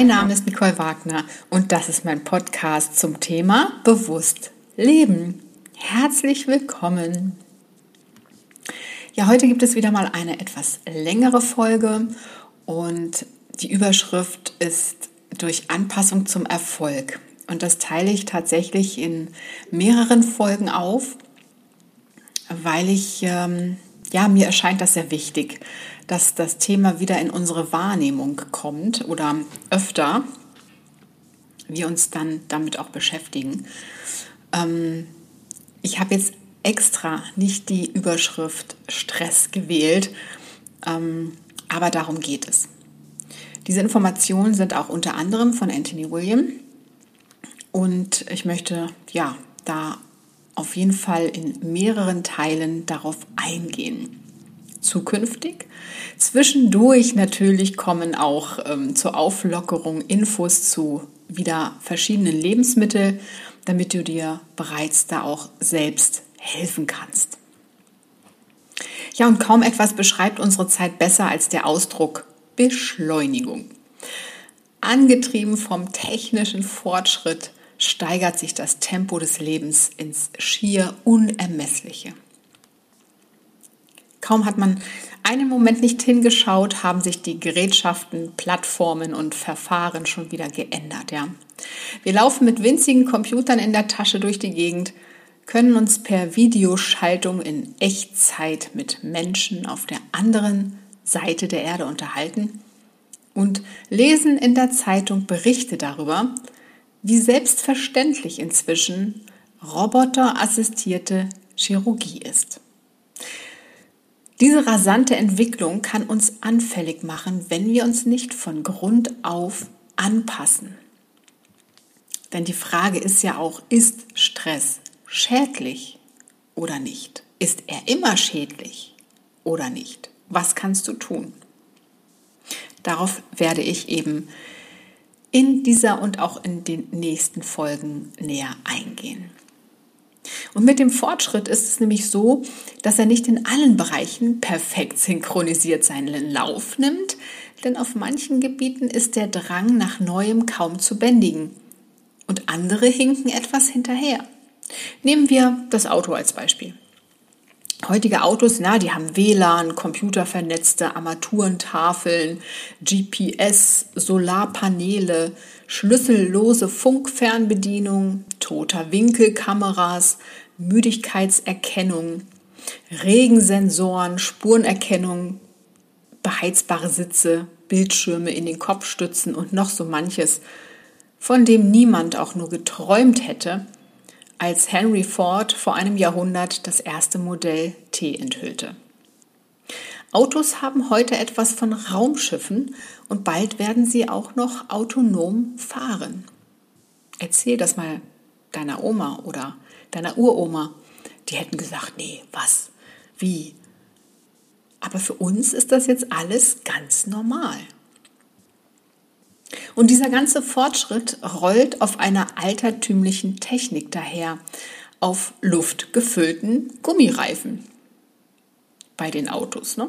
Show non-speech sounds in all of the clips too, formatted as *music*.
Mein Name ist Nicole Wagner und das ist mein Podcast zum Thema Bewusst Leben. Herzlich willkommen. Ja, heute gibt es wieder mal eine etwas längere Folge und die Überschrift ist durch Anpassung zum Erfolg. Und das teile ich tatsächlich in mehreren Folgen auf, weil ich, ähm, ja, mir erscheint das sehr wichtig, dass das Thema wieder in unsere Wahrnehmung kommt oder öfter wir uns dann damit auch beschäftigen. Ähm, ich habe jetzt extra nicht die Überschrift Stress gewählt, ähm, aber darum geht es. Diese Informationen sind auch unter anderem von Anthony William und ich möchte ja da auf jeden Fall in mehreren Teilen darauf eingehen zukünftig. Zwischendurch natürlich kommen auch ähm, zur Auflockerung Infos zu wieder verschiedenen Lebensmitteln, damit du dir bereits da auch selbst helfen kannst. Ja, und kaum etwas beschreibt unsere Zeit besser als der Ausdruck Beschleunigung. Angetrieben vom technischen Fortschritt steigert sich das Tempo des Lebens ins schier Unermessliche. Kaum hat man einen Moment nicht hingeschaut, haben sich die Gerätschaften, Plattformen und Verfahren schon wieder geändert. Ja. Wir laufen mit winzigen Computern in der Tasche durch die Gegend, können uns per Videoschaltung in Echtzeit mit Menschen auf der anderen Seite der Erde unterhalten und lesen in der Zeitung Berichte darüber, wie selbstverständlich inzwischen roboterassistierte Chirurgie ist. Diese rasante Entwicklung kann uns anfällig machen, wenn wir uns nicht von Grund auf anpassen. Denn die Frage ist ja auch, ist Stress schädlich oder nicht? Ist er immer schädlich oder nicht? Was kannst du tun? Darauf werde ich eben in dieser und auch in den nächsten Folgen näher eingehen. Und mit dem Fortschritt ist es nämlich so, dass er nicht in allen Bereichen perfekt synchronisiert seinen Lauf nimmt, denn auf manchen Gebieten ist der Drang nach Neuem kaum zu bändigen und andere hinken etwas hinterher. Nehmen wir das Auto als Beispiel. Heutige Autos, na, die haben WLAN, computervernetzte Armaturentafeln, GPS, Solarpaneele, schlüssellose Funkfernbedienung, toter Winkelkameras, Müdigkeitserkennung, Regensensoren, Spurenerkennung, beheizbare Sitze, Bildschirme in den Kopfstützen und noch so manches, von dem niemand auch nur geträumt hätte, als Henry Ford vor einem Jahrhundert das erste Modell T enthüllte. Autos haben heute etwas von Raumschiffen und bald werden sie auch noch autonom fahren. Erzähl das mal deiner Oma oder deiner Uroma. Die hätten gesagt, nee, was? Wie? Aber für uns ist das jetzt alles ganz normal. Und dieser ganze Fortschritt rollt auf einer altertümlichen Technik daher, auf luftgefüllten Gummireifen bei den Autos. Ne?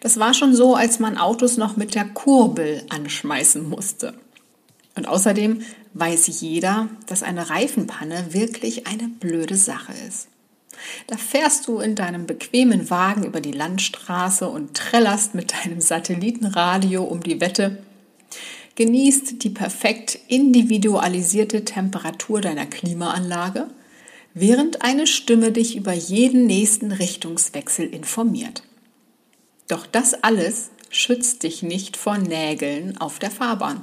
Das war schon so, als man Autos noch mit der Kurbel anschmeißen musste. Und außerdem weiß jeder, dass eine Reifenpanne wirklich eine blöde Sache ist. Da fährst du in deinem bequemen Wagen über die Landstraße und trällerst mit deinem Satellitenradio um die Wette genießt die perfekt individualisierte Temperatur deiner Klimaanlage, während eine Stimme dich über jeden nächsten Richtungswechsel informiert. Doch das alles schützt dich nicht vor Nägeln auf der Fahrbahn.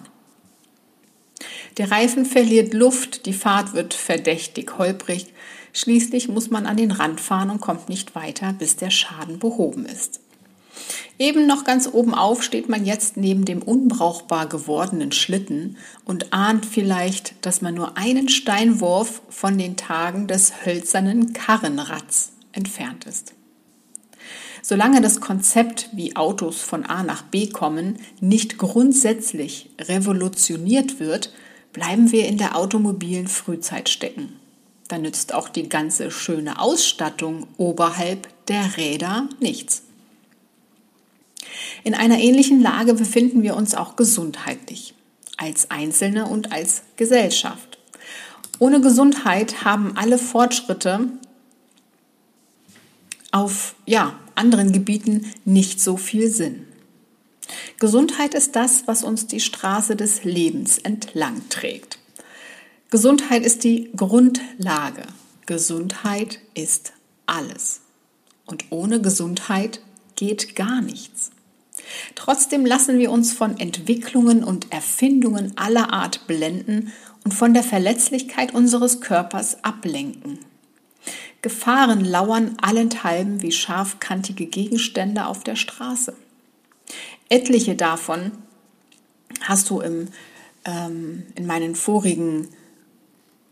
Der Reifen verliert Luft, die Fahrt wird verdächtig holprig, schließlich muss man an den Rand fahren und kommt nicht weiter, bis der Schaden behoben ist. Eben noch ganz oben auf steht man jetzt neben dem unbrauchbar gewordenen Schlitten und ahnt vielleicht, dass man nur einen Steinwurf von den Tagen des hölzernen Karrenrads entfernt ist. Solange das Konzept, wie Autos von A nach B kommen, nicht grundsätzlich revolutioniert wird, bleiben wir in der automobilen Frühzeit stecken. Da nützt auch die ganze schöne Ausstattung oberhalb der Räder nichts. In einer ähnlichen Lage befinden wir uns auch gesundheitlich. als Einzelne und als Gesellschaft. Ohne Gesundheit haben alle Fortschritte auf ja, anderen Gebieten nicht so viel Sinn. Gesundheit ist das, was uns die Straße des Lebens entlang trägt. Gesundheit ist die Grundlage. Gesundheit ist alles. Und ohne Gesundheit geht gar nichts. Trotzdem lassen wir uns von Entwicklungen und Erfindungen aller Art blenden und von der Verletzlichkeit unseres Körpers ablenken. Gefahren lauern allenthalben wie scharfkantige Gegenstände auf der Straße. Etliche davon hast du im, ähm, in meinen vorigen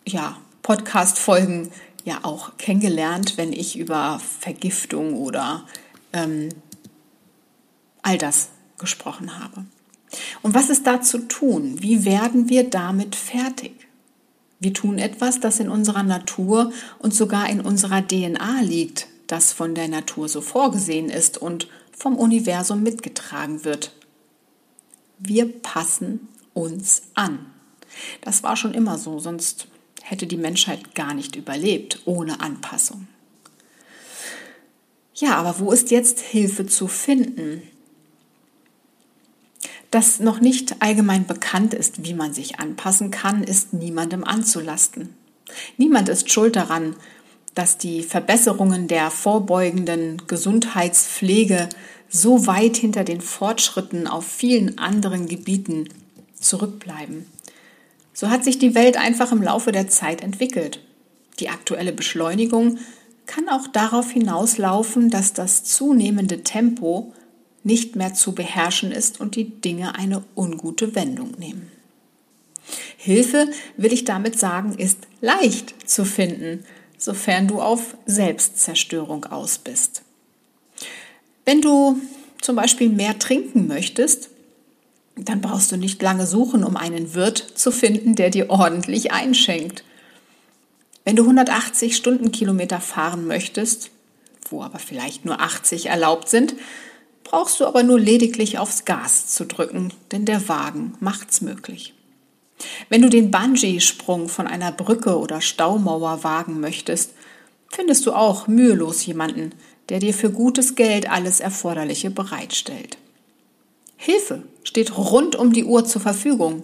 ja, Podcast-Folgen ja auch kennengelernt, wenn ich über Vergiftung oder ähm, all das gesprochen habe. Und was ist da zu tun? Wie werden wir damit fertig? Wir tun etwas, das in unserer Natur und sogar in unserer DNA liegt, das von der Natur so vorgesehen ist und vom Universum mitgetragen wird. Wir passen uns an. Das war schon immer so, sonst hätte die Menschheit gar nicht überlebt ohne Anpassung. Ja, aber wo ist jetzt Hilfe zu finden? Das noch nicht allgemein bekannt ist, wie man sich anpassen kann, ist niemandem anzulasten. Niemand ist schuld daran, dass die Verbesserungen der vorbeugenden Gesundheitspflege so weit hinter den Fortschritten auf vielen anderen Gebieten zurückbleiben. So hat sich die Welt einfach im Laufe der Zeit entwickelt. Die aktuelle Beschleunigung kann auch darauf hinauslaufen, dass das zunehmende Tempo nicht mehr zu beherrschen ist und die Dinge eine ungute Wendung nehmen. Hilfe, will ich damit sagen, ist leicht zu finden, sofern du auf Selbstzerstörung aus bist. Wenn du zum Beispiel mehr trinken möchtest, dann brauchst du nicht lange suchen, um einen Wirt zu finden, der dir ordentlich einschenkt. Wenn du 180 Stundenkilometer fahren möchtest, wo aber vielleicht nur 80 erlaubt sind, brauchst du aber nur lediglich aufs Gas zu drücken, denn der Wagen macht's möglich. Wenn du den Bungee-Sprung von einer Brücke oder Staumauer wagen möchtest, findest du auch mühelos jemanden, der dir für gutes Geld alles Erforderliche bereitstellt. Hilfe steht rund um die Uhr zur Verfügung,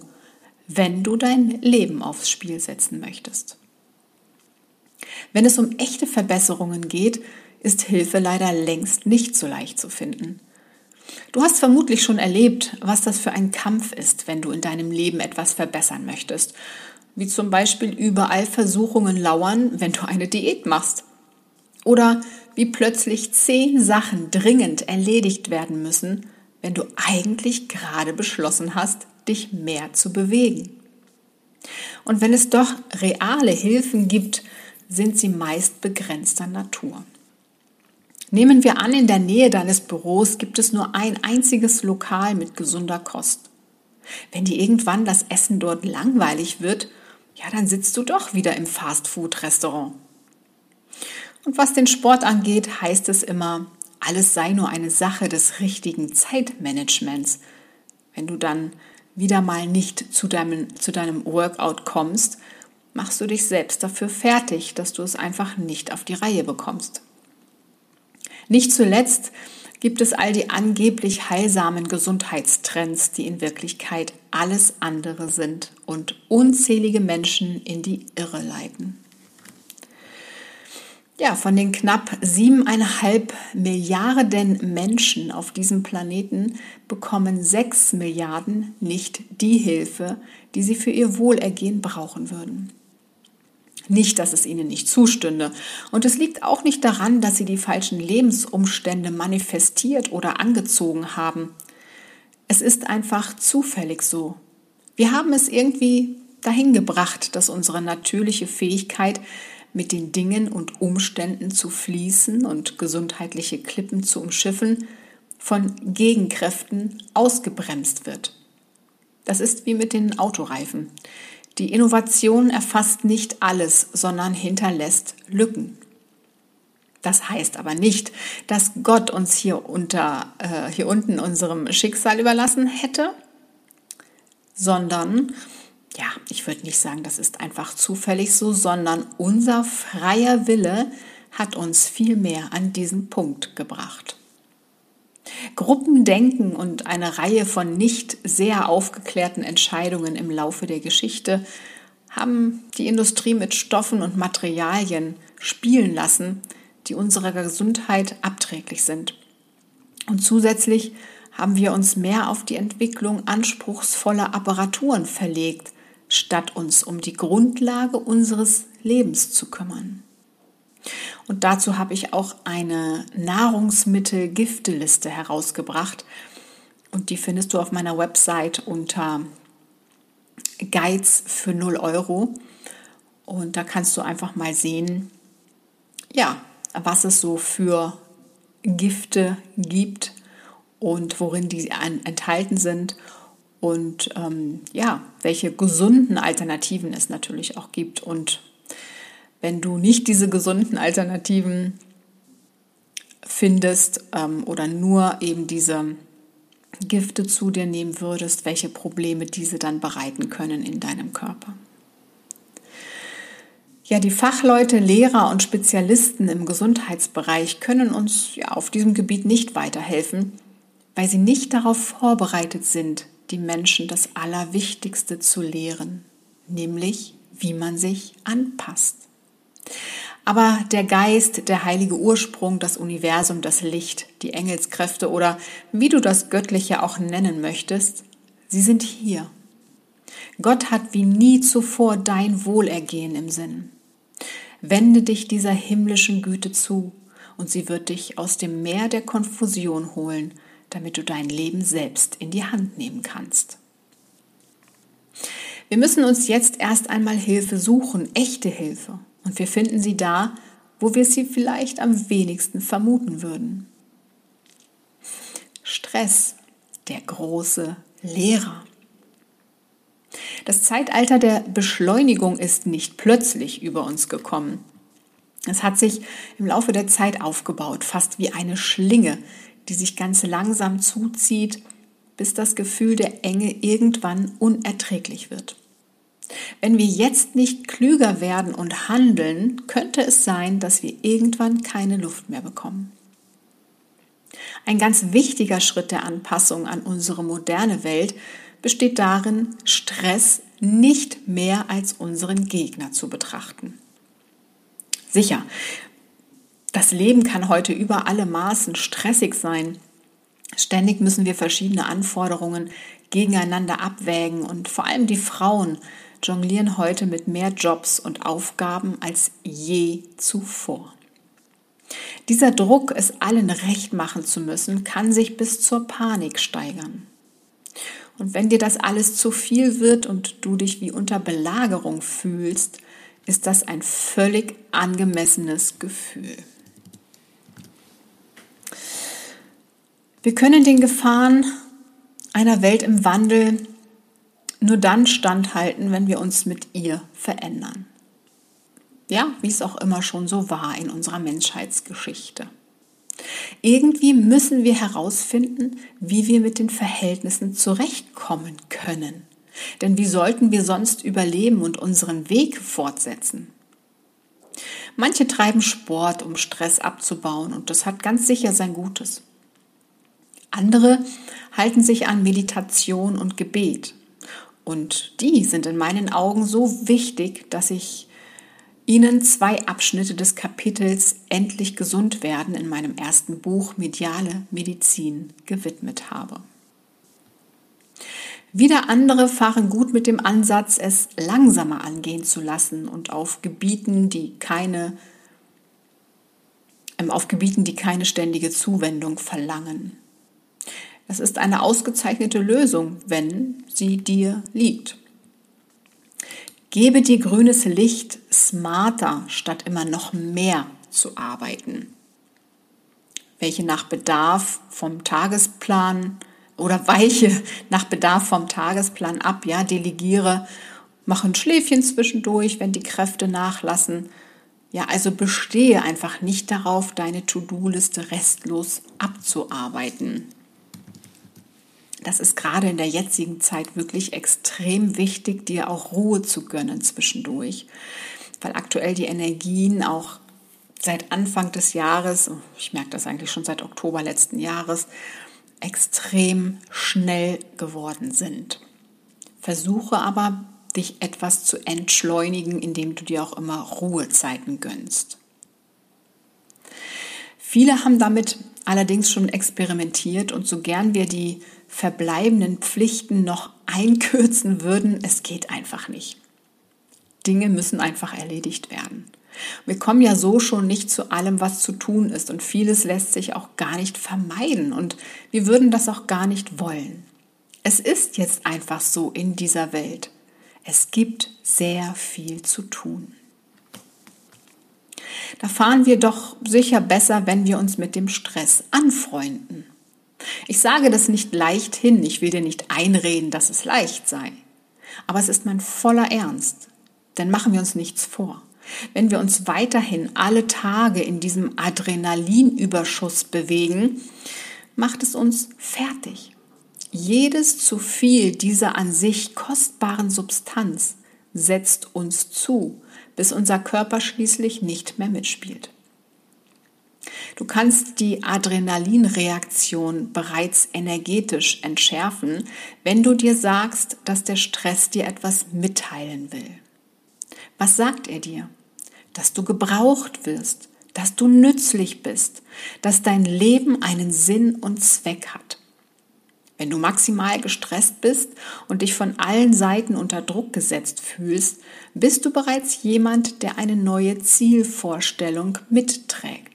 wenn du dein Leben aufs Spiel setzen möchtest. Wenn es um echte Verbesserungen geht, ist Hilfe leider längst nicht so leicht zu finden. Du hast vermutlich schon erlebt, was das für ein Kampf ist, wenn du in deinem Leben etwas verbessern möchtest. Wie zum Beispiel überall Versuchungen lauern, wenn du eine Diät machst. Oder wie plötzlich zehn Sachen dringend erledigt werden müssen, wenn du eigentlich gerade beschlossen hast, dich mehr zu bewegen. Und wenn es doch reale Hilfen gibt, sind sie meist begrenzter Natur. Nehmen wir an, in der Nähe deines Büros gibt es nur ein einziges Lokal mit gesunder Kost. Wenn dir irgendwann das Essen dort langweilig wird, ja, dann sitzt du doch wieder im Fastfood-Restaurant. Und was den Sport angeht, heißt es immer, alles sei nur eine Sache des richtigen Zeitmanagements. Wenn du dann wieder mal nicht zu deinem, zu deinem Workout kommst, machst du dich selbst dafür fertig, dass du es einfach nicht auf die Reihe bekommst. Nicht zuletzt gibt es all die angeblich heilsamen Gesundheitstrends, die in Wirklichkeit alles andere sind und unzählige Menschen in die Irre leiten. Ja, von den knapp siebeneinhalb Milliarden Menschen auf diesem Planeten bekommen sechs Milliarden nicht die Hilfe, die sie für ihr Wohlergehen brauchen würden. Nicht, dass es ihnen nicht zustünde. Und es liegt auch nicht daran, dass sie die falschen Lebensumstände manifestiert oder angezogen haben. Es ist einfach zufällig so. Wir haben es irgendwie dahin gebracht, dass unsere natürliche Fähigkeit, mit den Dingen und Umständen zu fließen und gesundheitliche Klippen zu umschiffen, von Gegenkräften ausgebremst wird. Das ist wie mit den Autoreifen. Die Innovation erfasst nicht alles, sondern hinterlässt Lücken. Das heißt aber nicht, dass Gott uns hier, unter, äh, hier unten unserem Schicksal überlassen hätte, sondern, ja, ich würde nicht sagen, das ist einfach zufällig so, sondern unser freier Wille hat uns viel mehr an diesen Punkt gebracht. Gruppendenken und eine Reihe von nicht sehr aufgeklärten Entscheidungen im Laufe der Geschichte haben die Industrie mit Stoffen und Materialien spielen lassen, die unserer Gesundheit abträglich sind. Und zusätzlich haben wir uns mehr auf die Entwicklung anspruchsvoller Apparaturen verlegt, statt uns um die Grundlage unseres Lebens zu kümmern. Und dazu habe ich auch eine Nahrungsmittel-Gifteliste herausgebracht. Und die findest du auf meiner Website unter Guides für 0 Euro. Und da kannst du einfach mal sehen, ja, was es so für Gifte gibt und worin die enthalten sind und ähm, ja, welche gesunden Alternativen es natürlich auch gibt. Und wenn du nicht diese gesunden Alternativen findest ähm, oder nur eben diese Gifte zu dir nehmen würdest, welche Probleme diese dann bereiten können in deinem Körper. Ja, die Fachleute, Lehrer und Spezialisten im Gesundheitsbereich können uns ja auf diesem Gebiet nicht weiterhelfen, weil sie nicht darauf vorbereitet sind, die Menschen das Allerwichtigste zu lehren, nämlich wie man sich anpasst. Aber der Geist, der heilige Ursprung, das Universum, das Licht, die Engelskräfte oder wie du das Göttliche auch nennen möchtest, sie sind hier. Gott hat wie nie zuvor dein Wohlergehen im Sinn. Wende dich dieser himmlischen Güte zu und sie wird dich aus dem Meer der Konfusion holen, damit du dein Leben selbst in die Hand nehmen kannst. Wir müssen uns jetzt erst einmal Hilfe suchen, echte Hilfe. Und wir finden sie da, wo wir sie vielleicht am wenigsten vermuten würden. Stress, der große Lehrer. Das Zeitalter der Beschleunigung ist nicht plötzlich über uns gekommen. Es hat sich im Laufe der Zeit aufgebaut, fast wie eine Schlinge, die sich ganz langsam zuzieht, bis das Gefühl der Enge irgendwann unerträglich wird. Wenn wir jetzt nicht klüger werden und handeln, könnte es sein, dass wir irgendwann keine Luft mehr bekommen. Ein ganz wichtiger Schritt der Anpassung an unsere moderne Welt besteht darin, Stress nicht mehr als unseren Gegner zu betrachten. Sicher, das Leben kann heute über alle Maßen stressig sein. Ständig müssen wir verschiedene Anforderungen gegeneinander abwägen und vor allem die Frauen jonglieren heute mit mehr Jobs und Aufgaben als je zuvor. Dieser Druck, es allen recht machen zu müssen, kann sich bis zur Panik steigern. Und wenn dir das alles zu viel wird und du dich wie unter Belagerung fühlst, ist das ein völlig angemessenes Gefühl. Wir können den Gefahren einer Welt im Wandel nur dann standhalten, wenn wir uns mit ihr verändern. Ja, wie es auch immer schon so war in unserer Menschheitsgeschichte. Irgendwie müssen wir herausfinden, wie wir mit den Verhältnissen zurechtkommen können. Denn wie sollten wir sonst überleben und unseren Weg fortsetzen? Manche treiben Sport, um Stress abzubauen, und das hat ganz sicher sein Gutes. Andere halten sich an Meditation und Gebet. Und die sind in meinen Augen so wichtig, dass ich Ihnen zwei Abschnitte des Kapitels Endlich gesund werden in meinem ersten Buch Mediale Medizin gewidmet habe. Wieder andere fahren gut mit dem Ansatz, es langsamer angehen zu lassen und auf Gebieten, die keine ähm, auf Gebieten, die keine ständige Zuwendung verlangen. Es ist eine ausgezeichnete Lösung, wenn sie dir liegt. Gebe dir grünes Licht, smarter statt immer noch mehr zu arbeiten. Welche nach Bedarf vom Tagesplan oder *laughs* weiche nach Bedarf vom Tagesplan ab, ja, delegiere, mache ein Schläfchen zwischendurch, wenn die Kräfte nachlassen. Ja, also bestehe einfach nicht darauf, deine To-Do-Liste restlos abzuarbeiten. Das ist gerade in der jetzigen Zeit wirklich extrem wichtig, dir auch Ruhe zu gönnen zwischendurch, weil aktuell die Energien auch seit Anfang des Jahres, ich merke das eigentlich schon seit Oktober letzten Jahres, extrem schnell geworden sind. Versuche aber, dich etwas zu entschleunigen, indem du dir auch immer Ruhezeiten gönnst. Viele haben damit allerdings schon experimentiert und so gern wir die verbleibenden Pflichten noch einkürzen würden, es geht einfach nicht. Dinge müssen einfach erledigt werden. Wir kommen ja so schon nicht zu allem, was zu tun ist und vieles lässt sich auch gar nicht vermeiden und wir würden das auch gar nicht wollen. Es ist jetzt einfach so in dieser Welt. Es gibt sehr viel zu tun. Da fahren wir doch sicher besser, wenn wir uns mit dem Stress anfreunden. Ich sage das nicht leicht hin, ich will dir nicht einreden, dass es leicht sei. Aber es ist mein voller Ernst. Denn machen wir uns nichts vor. Wenn wir uns weiterhin alle Tage in diesem Adrenalinüberschuss bewegen, macht es uns fertig. Jedes zu viel dieser an sich kostbaren Substanz setzt uns zu bis unser Körper schließlich nicht mehr mitspielt. Du kannst die Adrenalinreaktion bereits energetisch entschärfen, wenn du dir sagst, dass der Stress dir etwas mitteilen will. Was sagt er dir? Dass du gebraucht wirst, dass du nützlich bist, dass dein Leben einen Sinn und Zweck hat. Wenn du maximal gestresst bist und dich von allen Seiten unter Druck gesetzt fühlst, bist du bereits jemand, der eine neue Zielvorstellung mitträgt.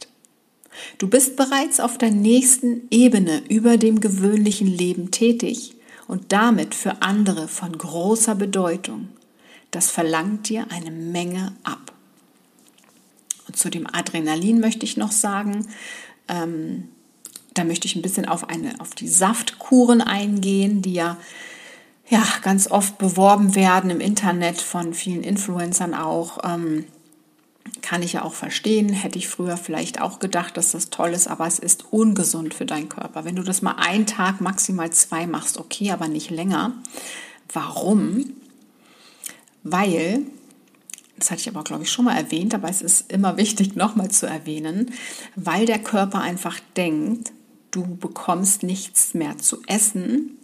Du bist bereits auf der nächsten Ebene über dem gewöhnlichen Leben tätig und damit für andere von großer Bedeutung. Das verlangt dir eine Menge ab. Und zu dem Adrenalin möchte ich noch sagen, ähm, da möchte ich ein bisschen auf, eine, auf die Saftkuren eingehen, die ja, ja ganz oft beworben werden im Internet von vielen Influencern auch. Ähm, kann ich ja auch verstehen, hätte ich früher vielleicht auch gedacht, dass das toll ist, aber es ist ungesund für deinen Körper. Wenn du das mal einen Tag, maximal zwei machst, okay, aber nicht länger. Warum? Weil, das hatte ich aber, glaube ich, schon mal erwähnt, aber es ist immer *laughs* wichtig, nochmal zu erwähnen, weil der Körper einfach denkt, du bekommst nichts mehr zu essen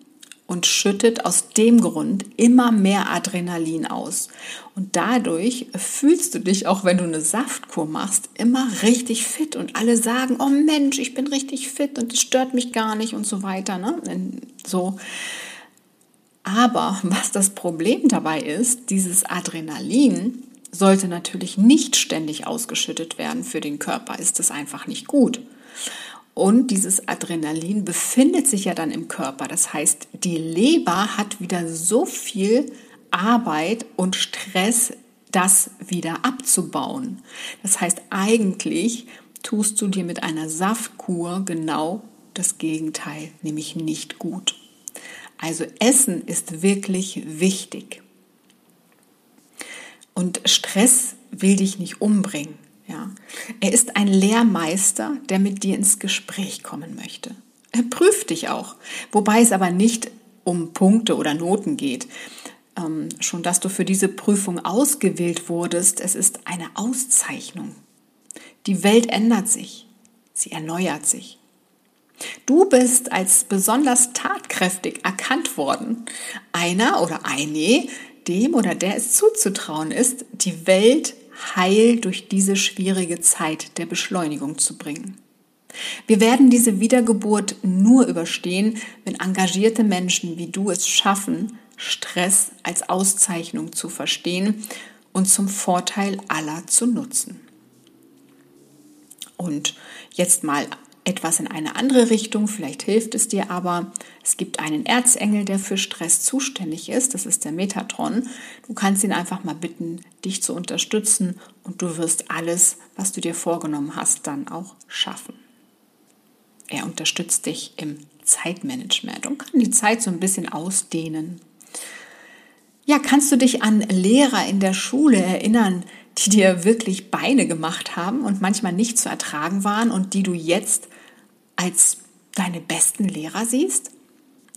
und schüttet aus dem Grund immer mehr Adrenalin aus. Und dadurch fühlst du dich, auch wenn du eine Saftkur machst, immer richtig fit. Und alle sagen, oh Mensch, ich bin richtig fit und es stört mich gar nicht und so weiter. Ne? So. Aber was das Problem dabei ist, dieses Adrenalin sollte natürlich nicht ständig ausgeschüttet werden für den Körper. Ist das einfach nicht gut. Und dieses Adrenalin befindet sich ja dann im Körper. Das heißt, die Leber hat wieder so viel Arbeit und Stress, das wieder abzubauen. Das heißt, eigentlich tust du dir mit einer Saftkur genau das Gegenteil, nämlich nicht gut. Also Essen ist wirklich wichtig. Und Stress will dich nicht umbringen. Ja. Er ist ein Lehrmeister, der mit dir ins Gespräch kommen möchte. Er prüft dich auch, wobei es aber nicht um Punkte oder Noten geht. Ähm, schon dass du für diese Prüfung ausgewählt wurdest, es ist eine Auszeichnung. Die Welt ändert sich, sie erneuert sich. Du bist als besonders tatkräftig erkannt worden. Einer oder eine, dem oder der es zuzutrauen ist, die Welt heil durch diese schwierige Zeit der Beschleunigung zu bringen. Wir werden diese Wiedergeburt nur überstehen, wenn engagierte Menschen wie du es schaffen, Stress als Auszeichnung zu verstehen und zum Vorteil aller zu nutzen. Und jetzt mal etwas in eine andere Richtung, vielleicht hilft es dir aber. Es gibt einen Erzengel, der für Stress zuständig ist, das ist der Metatron. Du kannst ihn einfach mal bitten, dich zu unterstützen und du wirst alles, was du dir vorgenommen hast, dann auch schaffen. Er unterstützt dich im Zeitmanagement und kann die Zeit so ein bisschen ausdehnen. Ja, kannst du dich an Lehrer in der Schule erinnern, die dir wirklich Beine gemacht haben und manchmal nicht zu ertragen waren und die du jetzt als deine besten Lehrer siehst?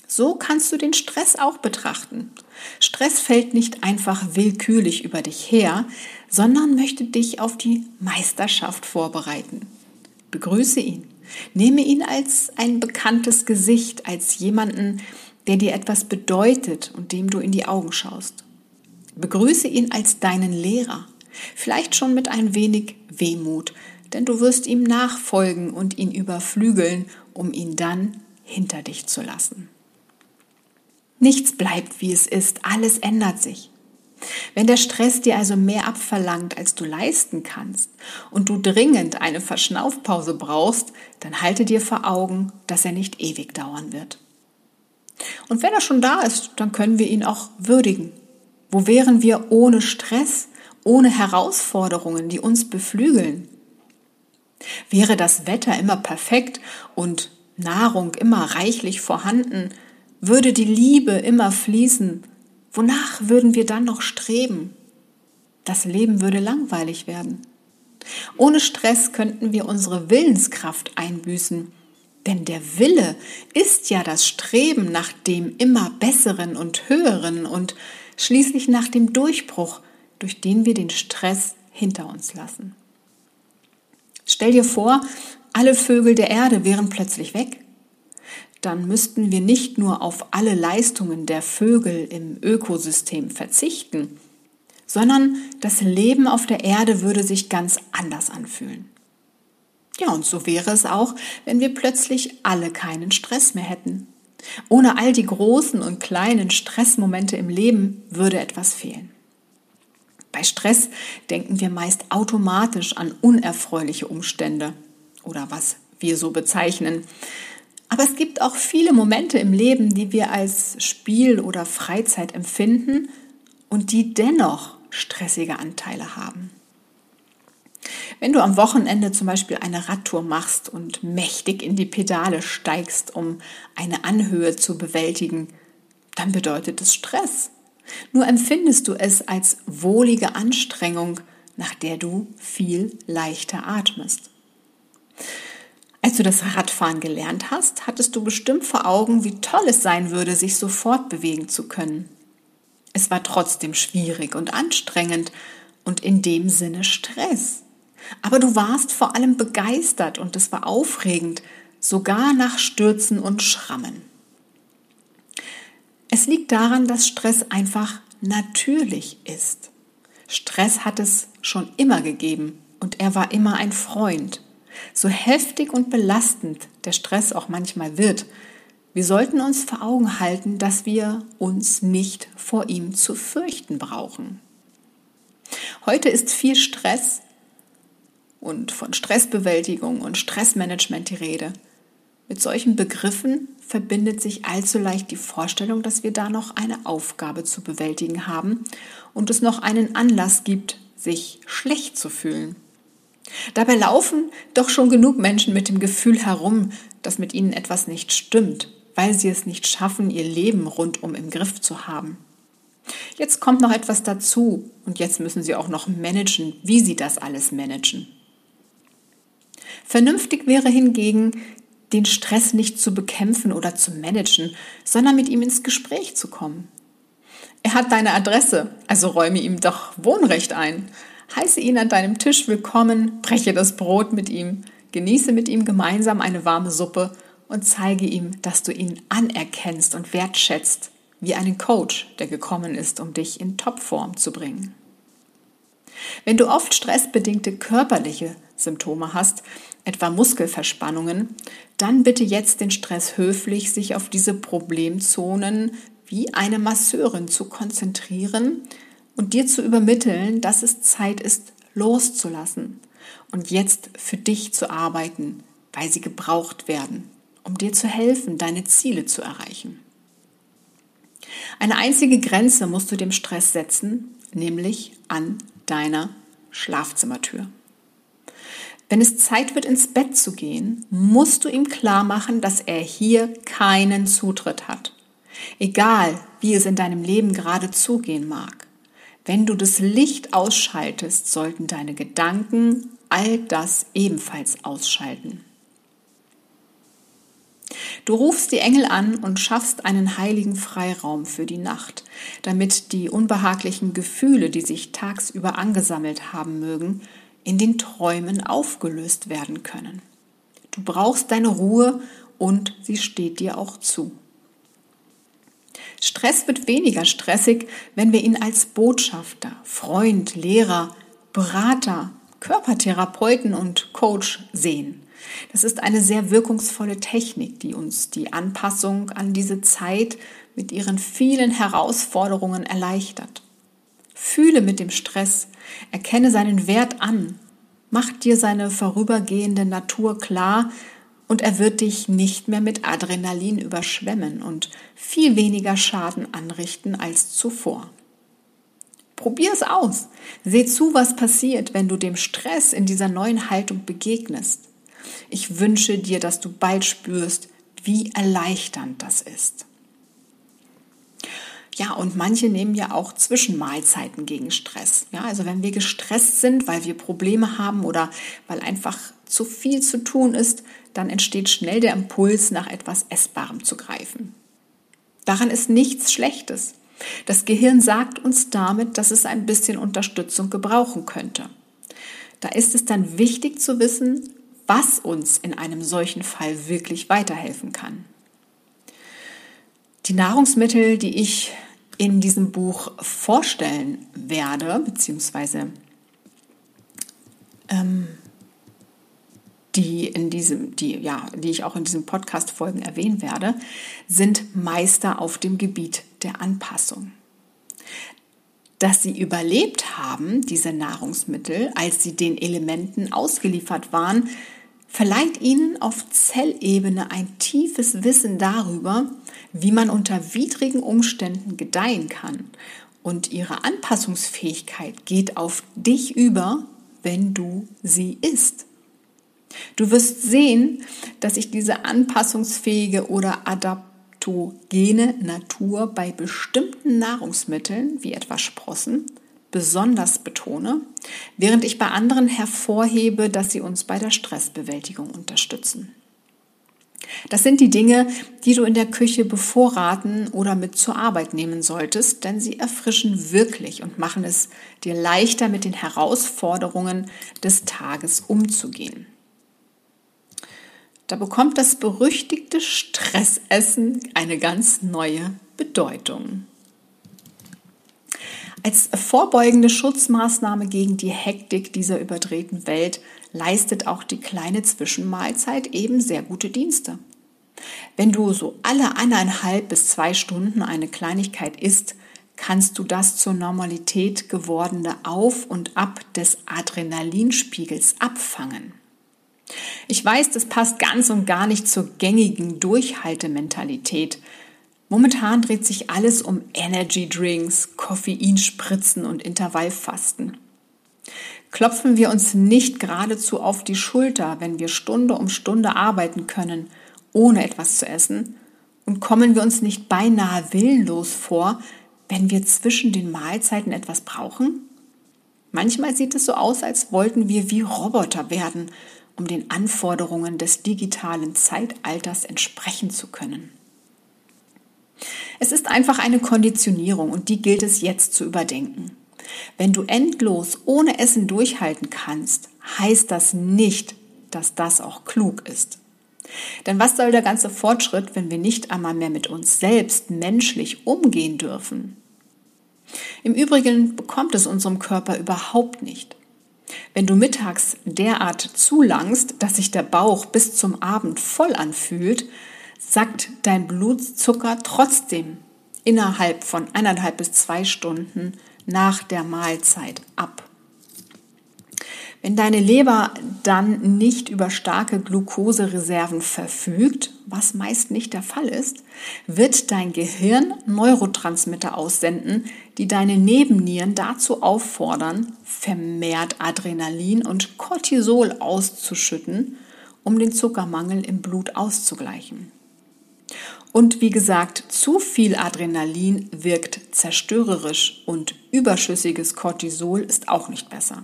So kannst du den Stress auch betrachten. Stress fällt nicht einfach willkürlich über dich her, sondern möchte dich auf die Meisterschaft vorbereiten. Begrüße ihn. Nehme ihn als ein bekanntes Gesicht, als jemanden, der dir etwas bedeutet und dem du in die Augen schaust. Begrüße ihn als deinen Lehrer, vielleicht schon mit ein wenig Wehmut, denn du wirst ihm nachfolgen und ihn überflügeln, um ihn dann hinter dich zu lassen. Nichts bleibt, wie es ist, alles ändert sich. Wenn der Stress dir also mehr abverlangt, als du leisten kannst und du dringend eine Verschnaufpause brauchst, dann halte dir vor Augen, dass er nicht ewig dauern wird. Und wenn er schon da ist, dann können wir ihn auch würdigen. Wo wären wir ohne Stress, ohne Herausforderungen, die uns beflügeln? Wäre das Wetter immer perfekt und Nahrung immer reichlich vorhanden, würde die Liebe immer fließen, wonach würden wir dann noch streben? Das Leben würde langweilig werden. Ohne Stress könnten wir unsere Willenskraft einbüßen, denn der Wille ist ja das Streben nach dem immer besseren und höheren und schließlich nach dem Durchbruch, durch den wir den Stress hinter uns lassen. Stell dir vor, alle Vögel der Erde wären plötzlich weg dann müssten wir nicht nur auf alle Leistungen der Vögel im Ökosystem verzichten, sondern das Leben auf der Erde würde sich ganz anders anfühlen. Ja, und so wäre es auch, wenn wir plötzlich alle keinen Stress mehr hätten. Ohne all die großen und kleinen Stressmomente im Leben würde etwas fehlen. Bei Stress denken wir meist automatisch an unerfreuliche Umstände oder was wir so bezeichnen. Aber es gibt auch viele Momente im Leben, die wir als Spiel oder Freizeit empfinden und die dennoch stressige Anteile haben. Wenn du am Wochenende zum Beispiel eine Radtour machst und mächtig in die Pedale steigst, um eine Anhöhe zu bewältigen, dann bedeutet es Stress. Nur empfindest du es als wohlige Anstrengung, nach der du viel leichter atmest. Als du das Radfahren gelernt hast, hattest du bestimmt vor Augen, wie toll es sein würde, sich sofort bewegen zu können. Es war trotzdem schwierig und anstrengend und in dem Sinne Stress. Aber du warst vor allem begeistert und es war aufregend, sogar nach Stürzen und Schrammen. Es liegt daran, dass Stress einfach natürlich ist. Stress hat es schon immer gegeben und er war immer ein Freund. So heftig und belastend der Stress auch manchmal wird, wir sollten uns vor Augen halten, dass wir uns nicht vor ihm zu fürchten brauchen. Heute ist viel Stress und von Stressbewältigung und Stressmanagement die Rede. Mit solchen Begriffen verbindet sich allzu leicht die Vorstellung, dass wir da noch eine Aufgabe zu bewältigen haben und es noch einen Anlass gibt, sich schlecht zu fühlen. Dabei laufen doch schon genug Menschen mit dem Gefühl herum, dass mit ihnen etwas nicht stimmt, weil sie es nicht schaffen, ihr Leben rundum im Griff zu haben. Jetzt kommt noch etwas dazu und jetzt müssen sie auch noch managen, wie sie das alles managen. Vernünftig wäre hingegen, den Stress nicht zu bekämpfen oder zu managen, sondern mit ihm ins Gespräch zu kommen. Er hat deine Adresse, also räume ihm doch Wohnrecht ein. Heiße ihn an deinem Tisch willkommen, breche das Brot mit ihm, genieße mit ihm gemeinsam eine warme Suppe und zeige ihm, dass du ihn anerkennst und wertschätzt, wie einen Coach, der gekommen ist, um dich in Topform zu bringen. Wenn du oft stressbedingte körperliche Symptome hast, etwa Muskelverspannungen, dann bitte jetzt den Stress höflich, sich auf diese Problemzonen wie eine Masseurin zu konzentrieren, und dir zu übermitteln, dass es Zeit ist, loszulassen und jetzt für dich zu arbeiten, weil sie gebraucht werden, um dir zu helfen, deine Ziele zu erreichen. Eine einzige Grenze musst du dem Stress setzen, nämlich an deiner Schlafzimmertür. Wenn es Zeit wird, ins Bett zu gehen, musst du ihm klar machen, dass er hier keinen Zutritt hat. Egal, wie es in deinem Leben gerade zugehen mag. Wenn du das Licht ausschaltest, sollten deine Gedanken all das ebenfalls ausschalten. Du rufst die Engel an und schaffst einen heiligen Freiraum für die Nacht, damit die unbehaglichen Gefühle, die sich tagsüber angesammelt haben mögen, in den Träumen aufgelöst werden können. Du brauchst deine Ruhe und sie steht dir auch zu. Stress wird weniger stressig, wenn wir ihn als Botschafter, Freund, Lehrer, Berater, Körpertherapeuten und Coach sehen. Das ist eine sehr wirkungsvolle Technik, die uns die Anpassung an diese Zeit mit ihren vielen Herausforderungen erleichtert. Fühle mit dem Stress, erkenne seinen Wert an, mach dir seine vorübergehende Natur klar und er wird dich nicht mehr mit Adrenalin überschwemmen und viel weniger Schaden anrichten als zuvor. Probier es aus. Seh zu, was passiert, wenn du dem Stress in dieser neuen Haltung begegnest. Ich wünsche dir, dass du bald spürst, wie erleichternd das ist. Ja, und manche nehmen ja auch Zwischenmahlzeiten gegen Stress. Ja, also wenn wir gestresst sind, weil wir Probleme haben oder weil einfach zu viel zu tun ist, dann entsteht schnell der Impuls, nach etwas Essbarem zu greifen. Daran ist nichts Schlechtes. Das Gehirn sagt uns damit, dass es ein bisschen Unterstützung gebrauchen könnte. Da ist es dann wichtig zu wissen, was uns in einem solchen Fall wirklich weiterhelfen kann. Die Nahrungsmittel, die ich in diesem Buch vorstellen werde, beziehungsweise ähm, die in diesem, die, ja, die ich auch in diesen Podcast-Folgen erwähnen werde, sind Meister auf dem Gebiet der Anpassung. Dass sie überlebt haben, diese Nahrungsmittel, als sie den Elementen ausgeliefert waren, verleiht ihnen auf Zellebene ein tiefes Wissen darüber, wie man unter widrigen Umständen gedeihen kann. Und ihre Anpassungsfähigkeit geht auf dich über, wenn du sie isst. Du wirst sehen, dass ich diese anpassungsfähige oder adaptogene Natur bei bestimmten Nahrungsmitteln, wie etwa Sprossen, besonders betone, während ich bei anderen hervorhebe, dass sie uns bei der Stressbewältigung unterstützen. Das sind die Dinge, die du in der Küche bevorraten oder mit zur Arbeit nehmen solltest, denn sie erfrischen wirklich und machen es dir leichter, mit den Herausforderungen des Tages umzugehen. Da bekommt das berüchtigte Stressessen eine ganz neue Bedeutung. Als vorbeugende Schutzmaßnahme gegen die Hektik dieser überdrehten Welt leistet auch die kleine Zwischenmahlzeit eben sehr gute Dienste. Wenn du so alle eineinhalb bis zwei Stunden eine Kleinigkeit isst, kannst du das zur Normalität gewordene Auf und Ab des Adrenalinspiegels abfangen. Ich weiß, das passt ganz und gar nicht zur gängigen Durchhaltementalität. Momentan dreht sich alles um Energy Drinks, Koffeinspritzen und Intervallfasten. Klopfen wir uns nicht geradezu auf die Schulter, wenn wir Stunde um Stunde arbeiten können, ohne etwas zu essen? Und kommen wir uns nicht beinahe willenlos vor, wenn wir zwischen den Mahlzeiten etwas brauchen? Manchmal sieht es so aus, als wollten wir wie Roboter werden um den Anforderungen des digitalen Zeitalters entsprechen zu können. Es ist einfach eine Konditionierung und die gilt es jetzt zu überdenken. Wenn du endlos ohne Essen durchhalten kannst, heißt das nicht, dass das auch klug ist. Denn was soll der ganze Fortschritt, wenn wir nicht einmal mehr mit uns selbst menschlich umgehen dürfen? Im Übrigen bekommt es unserem Körper überhaupt nicht. Wenn du mittags derart zulangst, dass sich der Bauch bis zum Abend voll anfühlt, sackt dein Blutzucker trotzdem innerhalb von eineinhalb bis zwei Stunden nach der Mahlzeit ab. Wenn deine Leber dann nicht über starke Glukosereserven verfügt, was meist nicht der Fall ist, wird dein Gehirn Neurotransmitter aussenden, die deine Nebennieren dazu auffordern, vermehrt Adrenalin und Cortisol auszuschütten, um den Zuckermangel im Blut auszugleichen. Und wie gesagt, zu viel Adrenalin wirkt zerstörerisch und überschüssiges Cortisol ist auch nicht besser.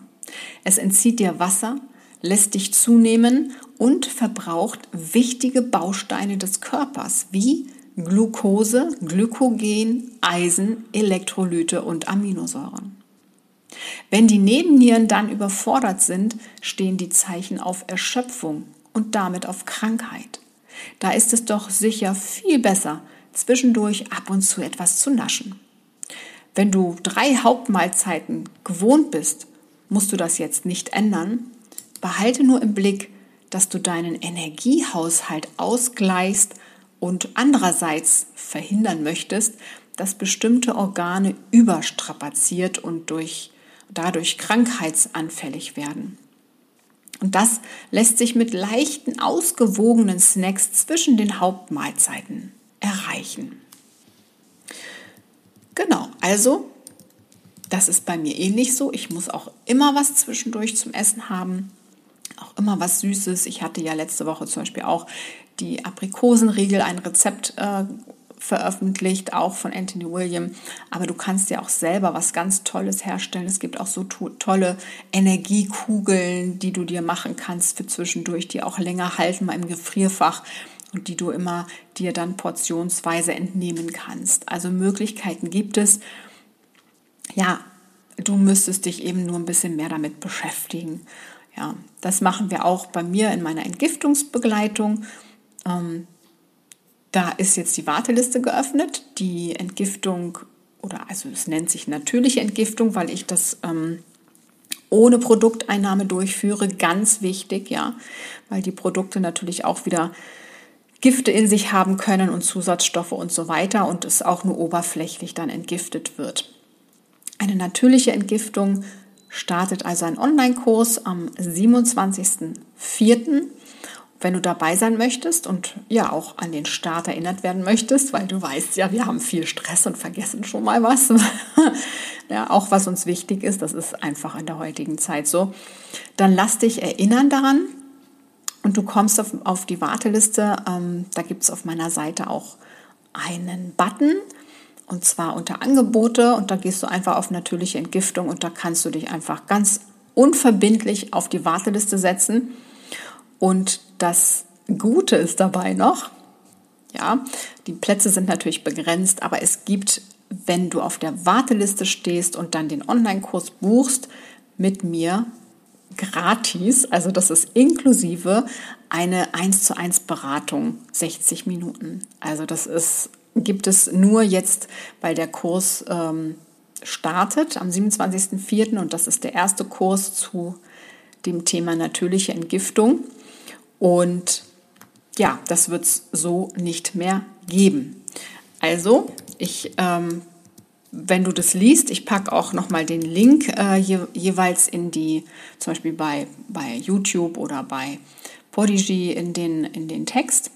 Es entzieht dir Wasser, lässt dich zunehmen und verbraucht wichtige Bausteine des Körpers wie Glucose, Glykogen, Eisen, Elektrolyte und Aminosäuren. Wenn die Nebennieren dann überfordert sind, stehen die Zeichen auf Erschöpfung und damit auf Krankheit. Da ist es doch sicher viel besser, zwischendurch ab und zu etwas zu naschen. Wenn du drei Hauptmahlzeiten gewohnt bist, musst du das jetzt nicht ändern. Behalte nur im Blick, dass du deinen Energiehaushalt ausgleichst und andererseits verhindern möchtest, dass bestimmte Organe überstrapaziert und durch, dadurch krankheitsanfällig werden. Und das lässt sich mit leichten, ausgewogenen Snacks zwischen den Hauptmahlzeiten erreichen. Genau, also das ist bei mir ähnlich so. Ich muss auch immer was zwischendurch zum Essen haben, auch immer was Süßes. Ich hatte ja letzte Woche zum Beispiel auch die Aprikosenriegel, ein Rezept äh, veröffentlicht, auch von Anthony William. Aber du kannst ja auch selber was ganz Tolles herstellen. Es gibt auch so to tolle Energiekugeln, die du dir machen kannst für zwischendurch, die auch länger halten, mal im Gefrierfach und die du immer dir dann portionsweise entnehmen kannst. Also Möglichkeiten gibt es. Ja, du müsstest dich eben nur ein bisschen mehr damit beschäftigen. Ja, das machen wir auch bei mir in meiner Entgiftungsbegleitung. Ähm, da ist jetzt die Warteliste geöffnet. Die Entgiftung, oder also es nennt sich natürliche Entgiftung, weil ich das ähm, ohne Produkteinnahme durchführe. Ganz wichtig, ja, weil die Produkte natürlich auch wieder Gifte in sich haben können und Zusatzstoffe und so weiter und es auch nur oberflächlich dann entgiftet wird. Eine natürliche Entgiftung startet also ein Online-Kurs am 27.04. Wenn du dabei sein möchtest und ja auch an den Start erinnert werden möchtest, weil du weißt ja, wir haben viel Stress und vergessen schon mal was. *laughs* ja, auch was uns wichtig ist, das ist einfach in der heutigen Zeit so. Dann lass dich erinnern daran und du kommst auf, auf die Warteliste. Ähm, da gibt es auf meiner Seite auch einen Button und zwar unter Angebote und da gehst du einfach auf natürliche Entgiftung und da kannst du dich einfach ganz unverbindlich auf die Warteliste setzen. Und das Gute ist dabei noch, ja, die Plätze sind natürlich begrenzt, aber es gibt, wenn du auf der Warteliste stehst und dann den Online-Kurs buchst, mit mir gratis, also das ist inklusive eine 1 zu 1 Beratung, 60 Minuten. Also das ist, gibt es nur jetzt, weil der Kurs ähm, startet am 27.04. und das ist der erste Kurs zu dem Thema natürliche Entgiftung. Und ja, das wird es so nicht mehr geben. Also, ich, ähm, wenn du das liest, ich packe auch nochmal den Link äh, je, jeweils in die, zum Beispiel bei, bei YouTube oder bei Podigy in den, in den Text.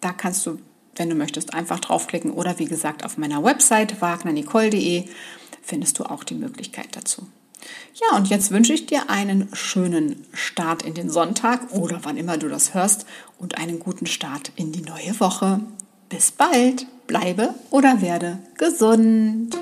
Da kannst du, wenn du möchtest, einfach draufklicken oder wie gesagt auf meiner Website wagnernicole.de findest du auch die Möglichkeit dazu. Ja, und jetzt wünsche ich dir einen schönen Start in den Sonntag oder wann immer du das hörst und einen guten Start in die neue Woche. Bis bald, bleibe oder werde gesund.